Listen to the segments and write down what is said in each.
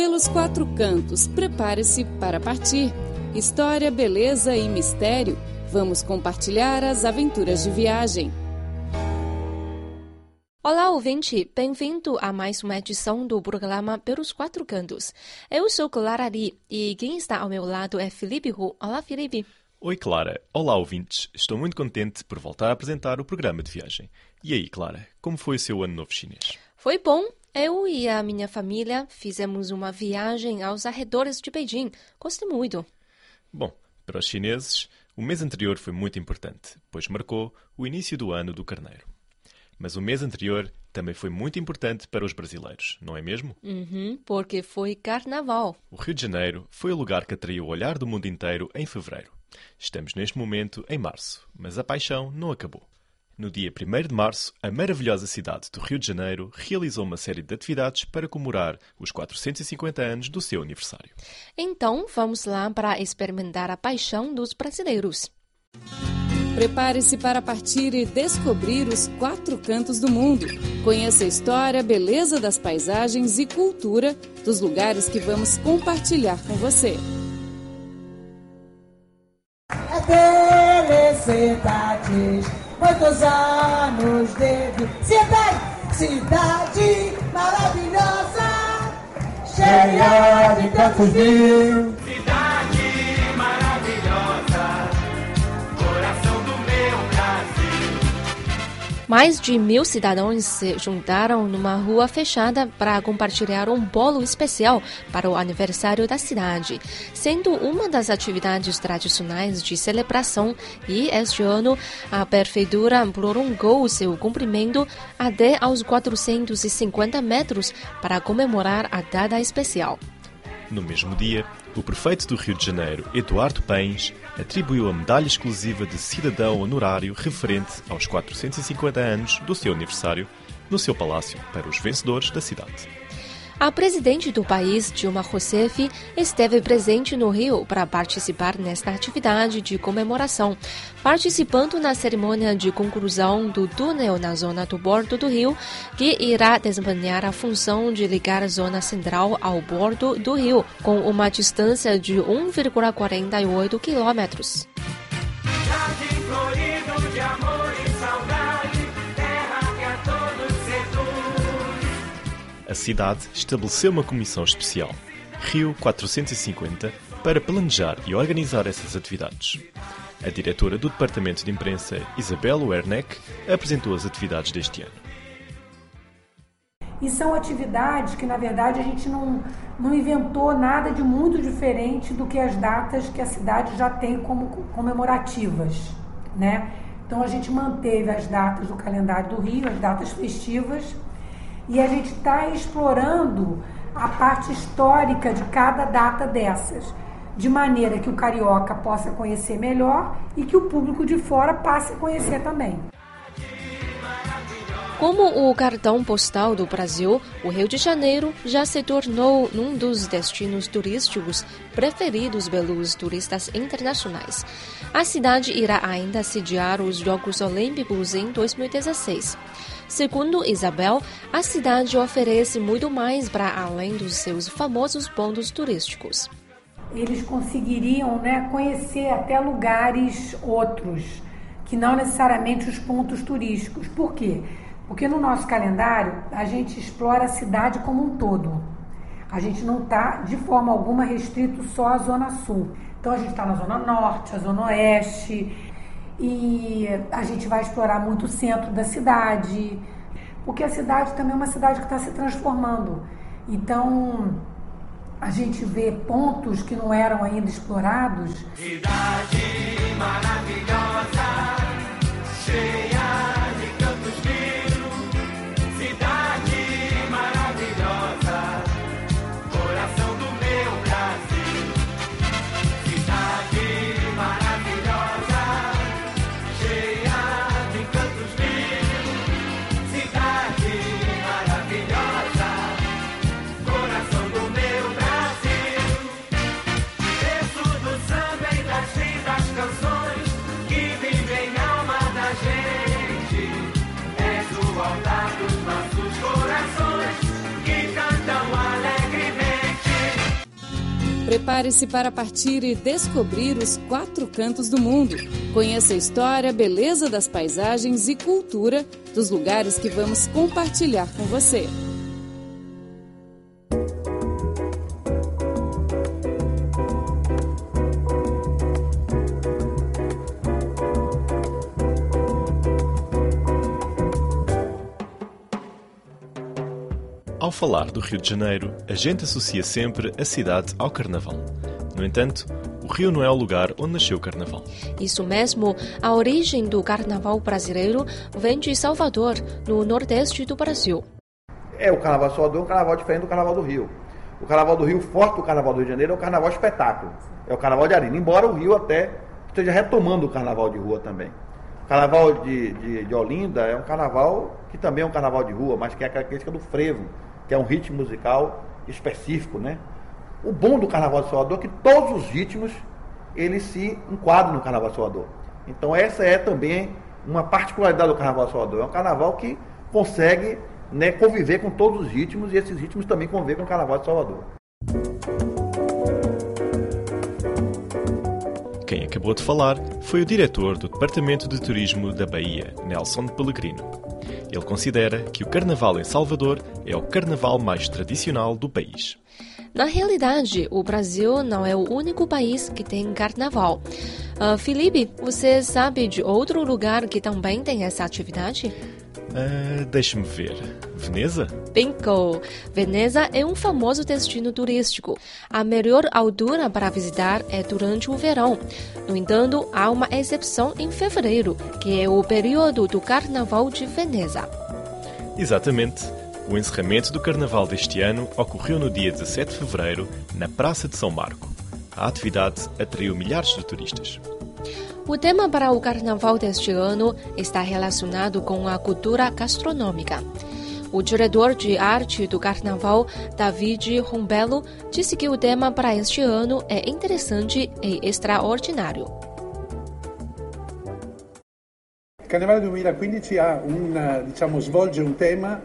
Pelos quatro cantos, prepare-se para partir. História, beleza e mistério. Vamos compartilhar as aventuras de viagem. Olá, ouvinte! Bem-vindo a mais uma edição do programa Pelos Quatro Cantos. Eu sou Clara Lee e quem está ao meu lado é Felipe Hu. Olá, Felipe! Oi, Clara. Olá, ouvintes. Estou muito contente por voltar a apresentar o programa de viagem. E aí, Clara, como foi o seu ano novo chinês? Foi bom. Eu e a minha família fizemos uma viagem aos arredores de Beijing. Gostei muito. Bom, para os chineses, o mês anterior foi muito importante, pois marcou o início do ano do carneiro. Mas o mês anterior também foi muito importante para os brasileiros, não é mesmo? Uhum, porque foi carnaval. O Rio de Janeiro foi o lugar que atraiu o olhar do mundo inteiro em fevereiro. Estamos neste momento em março, mas a paixão não acabou. No dia 1 de março, a maravilhosa cidade do Rio de Janeiro realizou uma série de atividades para comemorar os 450 anos do seu aniversário. Então, vamos lá para experimentar a paixão dos brasileiros. Prepare-se para partir e descobrir os quatro cantos do mundo. Conheça a história, beleza das paisagens e cultura dos lugares que vamos compartilhar com você. É felicidades, muitos anos vida. Cidade, cidade maravilhosa, cheia de cantos mil. Mais de mil cidadãos se juntaram numa rua fechada para compartilhar um bolo especial para o aniversário da cidade, sendo uma das atividades tradicionais de celebração. E este ano, a prefeitura prolongou seu comprimento até aos 450 metros para comemorar a data especial. No mesmo dia, o prefeito do Rio de Janeiro, Eduardo Pens, atribuiu a medalha exclusiva de cidadão honorário referente aos 450 anos do seu aniversário no seu palácio para os vencedores da cidade. A presidente do país, Dilma Rousseff, esteve presente no Rio para participar nesta atividade de comemoração, participando na cerimônia de conclusão do túnel na zona do Bordo do Rio, que irá desempenhar a função de ligar a zona central ao Bordo do Rio, com uma distância de 1,48 quilômetros. A cidade estabeleceu uma comissão especial, Rio 450, para planejar e organizar essas atividades. A diretora do Departamento de Imprensa, Isabel Werneck, apresentou as atividades deste ano. E são atividades que, na verdade, a gente não, não inventou nada de muito diferente do que as datas que a cidade já tem como comemorativas, né? Então a gente manteve as datas do calendário do Rio, as datas festivas, e a gente está explorando a parte histórica de cada data dessas, de maneira que o carioca possa conhecer melhor e que o público de fora passe a conhecer também. Como o cartão postal do Brasil, o Rio de Janeiro já se tornou um dos destinos turísticos preferidos pelos turistas internacionais. A cidade irá ainda sediar os Jogos Olímpicos em 2016. Segundo Isabel, a cidade oferece muito mais para além dos seus famosos pontos turísticos. Eles conseguiriam né, conhecer até lugares outros, que não necessariamente os pontos turísticos. Por quê? Porque no nosso calendário a gente explora a cidade como um todo. A gente não está de forma alguma restrito só à Zona Sul. Então a gente está na Zona Norte, a Zona Oeste, e a gente vai explorar muito o centro da cidade, porque a cidade também é uma cidade que está se transformando. Então a gente vê pontos que não eram ainda explorados. Cidade maravilhosa, cheia Prepare-se para partir e descobrir os quatro cantos do mundo. Conheça a história, beleza das paisagens e cultura dos lugares que vamos compartilhar com você. Ao falar do Rio de Janeiro, a gente associa sempre a cidade ao Carnaval. No entanto, o Rio não é o lugar onde nasceu o Carnaval. Isso mesmo, a origem do carnaval brasileiro vem de Salvador, no nordeste do Brasil. É, o Carnaval de Salvador é um carnaval diferente do Carnaval do Rio. O Carnaval do Rio, o forte do Carnaval do Rio de Janeiro, é o Carnaval espetáculo. É o Carnaval de Arena. Embora o Rio até esteja retomando o Carnaval de rua também. O Carnaval de, de, de Olinda é um carnaval que também é um carnaval de rua, mas que é a característica do frevo, que é um ritmo musical específico, né? O bom do Carnaval de Salvador é que todos os ritmos eles se enquadram no Carnaval de Salvador. Então essa é também uma particularidade do Carnaval de Salvador. É um carnaval que consegue né, conviver com todos os ritmos e esses ritmos também convivem com o Carnaval de Salvador. Quem acabou de falar foi o diretor do Departamento de Turismo da Bahia, Nelson Pellegrino. Ele considera que o Carnaval em Salvador é o carnaval mais tradicional do país. Na realidade, o Brasil não é o único país que tem carnaval. Ah, Felipe, você sabe de outro lugar que também tem essa atividade? Ah, Deixe-me ver. Veneza? Bingo! Veneza é um famoso destino turístico. A melhor altura para visitar é durante o verão. No entanto, há uma exceção em fevereiro, que é o período do Carnaval de Veneza. Exatamente. O encerramento do Carnaval deste ano ocorreu no dia 17 de fevereiro, na Praça de São Marco. A atividade atraiu milhares de turistas. O tema para o carnaval deste ano está relacionado com a cultura gastronômica. O diretor de arte do carnaval, David Rombello, disse que o tema para este ano é interessante e extraordinário. Il Carnevale 2015 ha un, eh, diciamo, svolge un tema.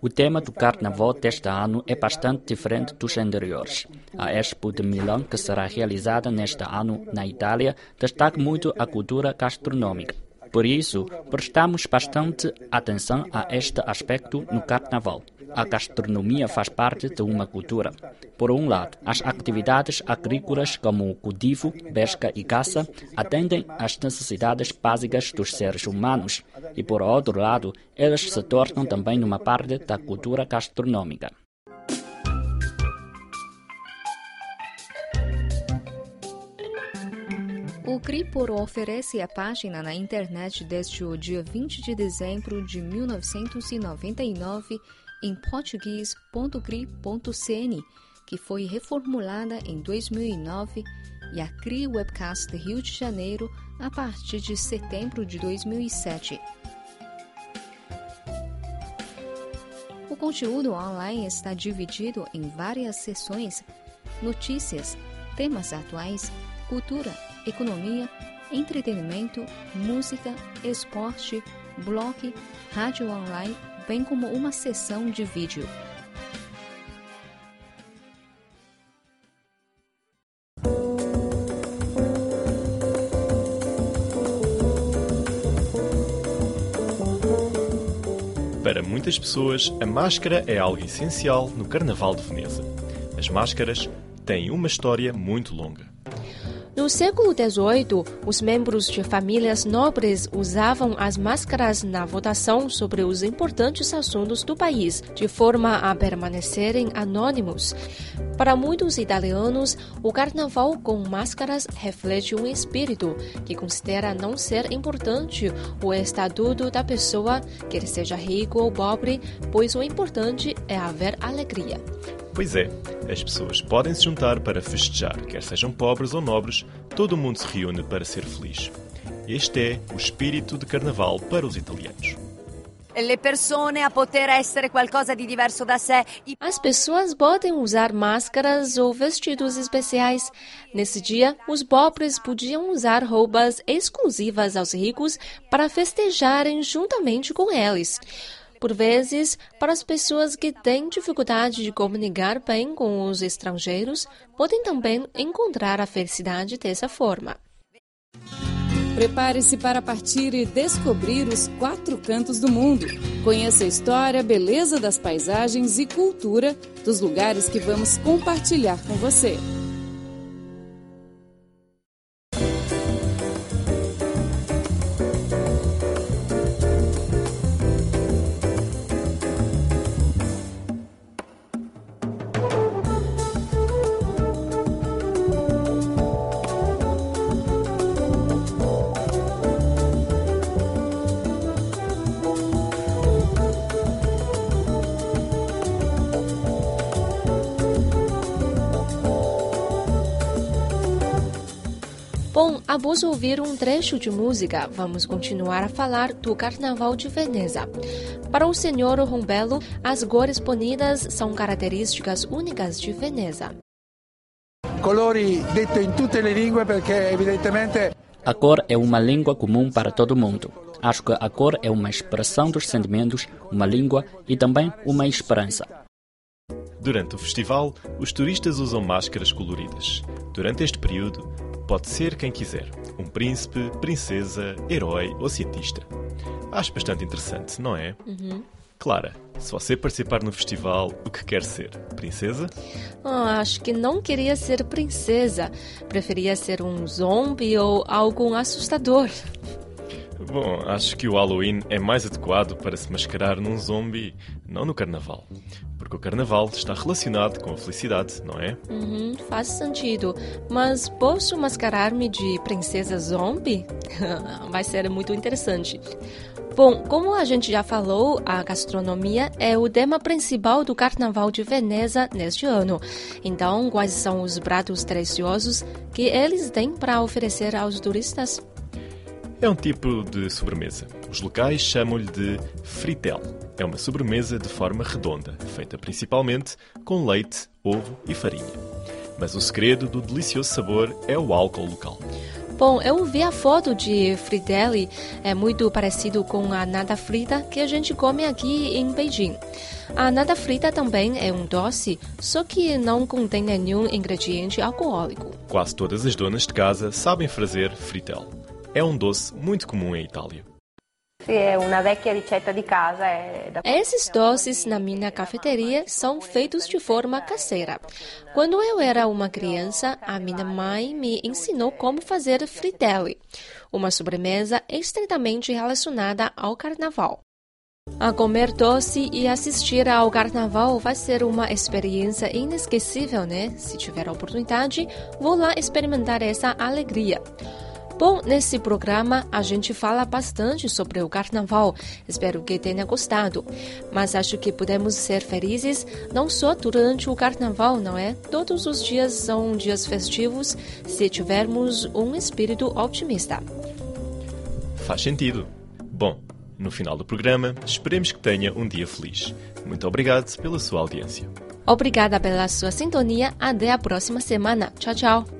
O tema do carnaval deste ano é bastante diferente dos anteriores. A Expo de Milão, que será realizada neste ano na Itália, destaca muito a cultura gastronômica. Por isso, prestamos bastante atenção a este aspecto no carnaval. A gastronomia faz parte de uma cultura. Por um lado, as atividades agrícolas como cultivo, pesca e caça atendem às necessidades básicas dos seres humanos. E por outro lado, elas se tornam também uma parte da cultura gastronômica. O Cripor oferece a página na internet desde o dia 20 de dezembro de 1999 em português.cri.cn, que foi reformulada em 2009, e a CRI Webcast Rio de Janeiro a partir de setembro de 2007. O conteúdo online está dividido em várias seções: notícias, temas atuais, cultura, economia, entretenimento, música, esporte, blog, rádio online, bem como uma seção de vídeo. Para muitas pessoas, a máscara é algo essencial no Carnaval de Veneza. As máscaras têm uma história muito longa. No século XVIII, os membros de famílias nobres usavam as máscaras na votação sobre os importantes assuntos do país, de forma a permanecerem anônimos. Para muitos italianos, o carnaval com máscaras reflete um espírito que considera não ser importante o estatuto da pessoa, quer seja rico ou pobre, pois o importante é haver alegria. Pois é, as pessoas podem se juntar para festejar, quer sejam pobres ou nobres, todo mundo se reúne para ser feliz. Este é o espírito de carnaval para os italianos. le persone a poter essere qualcosa di diverso da sé. I- As pessoas podem usar máscaras ou vestidos especiais. Nesse dia, os pobres podiam usar roupas exclusivas aos ricos para festejarem juntamente com eles. Por vezes, para as pessoas que têm dificuldade de comunicar bem com os estrangeiros, podem também encontrar a felicidade dessa forma. Prepare-se para partir e descobrir os quatro cantos do mundo. Conheça a história, beleza das paisagens e cultura dos lugares que vamos compartilhar com você. Bom, após ouvir um trecho de música, vamos continuar a falar do Carnaval de Veneza. Para o senhor Rombello, as cores bonitas são características únicas de Veneza. Colori detto in tutte le lingue perché evidentemente A cor é uma língua comum para todo mundo. Acho que a cor é uma expressão dos sentimentos, uma língua e também uma esperança. Durante o festival, os turistas usam máscaras coloridas. Durante este período, pode ser quem quiser: um príncipe, princesa, herói ou cientista. Acho bastante interessante, não é? Uhum. Clara, se você participar no festival, o que quer ser? Princesa? Ah, acho que não queria ser princesa. Preferia ser um zombie ou algo assustador. Bom, acho que o Halloween é mais adequado para se mascarar num zombie, não no carnaval. Porque o carnaval está relacionado com a felicidade, não é? Uhum, faz sentido. Mas posso mascarar-me de princesa zombie? Vai ser muito interessante. Bom, como a gente já falou, a gastronomia é o tema principal do Carnaval de Veneza neste ano. Então, quais são os pratos deliciosos que eles têm para oferecer aos turistas? É um tipo de sobremesa. Os locais chamam-lhe de fritel. É uma sobremesa de forma redonda, feita principalmente com leite, ovo e farinha. Mas o segredo do delicioso sabor é o álcool local. Bom, eu vi a foto de Fridelli, é muito parecido com a nata frita que a gente come aqui em Beijing. A nata frita também é um doce, só que não contém nenhum ingrediente alcoólico. Quase todas as donas de casa sabem fazer fritel. É um doce muito comum em Itália. Esses doces na minha cafeteria são feitos de forma caseira. Quando eu era uma criança, a minha mãe me ensinou como fazer fritelli, uma sobremesa estritamente relacionada ao carnaval. A comer doce e assistir ao carnaval vai ser uma experiência inesquecível, né? Se tiver a oportunidade, vou lá experimentar essa alegria. Bom, nesse programa a gente fala bastante sobre o carnaval. Espero que tenha gostado. Mas acho que podemos ser felizes não só durante o carnaval, não é? Todos os dias são dias festivos se tivermos um espírito otimista. Faz sentido. Bom, no final do programa, esperemos que tenha um dia feliz. Muito obrigado pela sua audiência. Obrigada pela sua sintonia. Até a próxima semana. Tchau, tchau.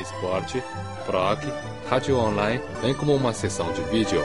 esporte, blog, rádio online, bem como uma seção de vídeo.